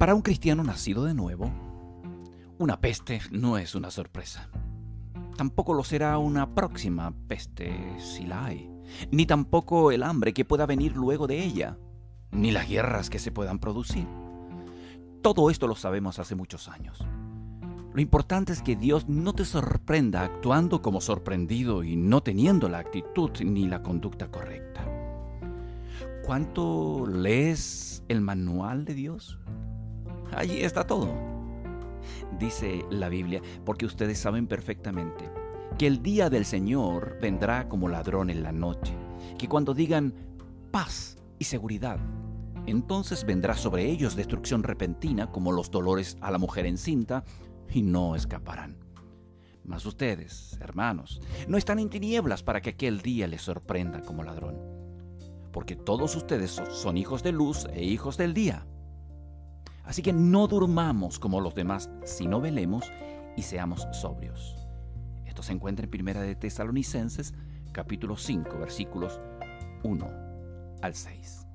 Para un cristiano nacido de nuevo, una peste no es una sorpresa. Tampoco lo será una próxima peste, si la hay. Ni tampoco el hambre que pueda venir luego de ella. Ni las guerras que se puedan producir. Todo esto lo sabemos hace muchos años. Lo importante es que Dios no te sorprenda actuando como sorprendido y no teniendo la actitud ni la conducta correcta. ¿Cuánto lees el manual de Dios? Allí está todo. Dice la Biblia, porque ustedes saben perfectamente que el día del Señor vendrá como ladrón en la noche, que cuando digan paz y seguridad, entonces vendrá sobre ellos destrucción repentina como los dolores a la mujer encinta y no escaparán. Mas ustedes, hermanos, no están en tinieblas para que aquel día les sorprenda como ladrón, porque todos ustedes son hijos de luz e hijos del día. Así que no durmamos como los demás, sino velemos y seamos sobrios. Esto se encuentra en Primera de Tesalonicenses, capítulo 5, versículos 1 al 6.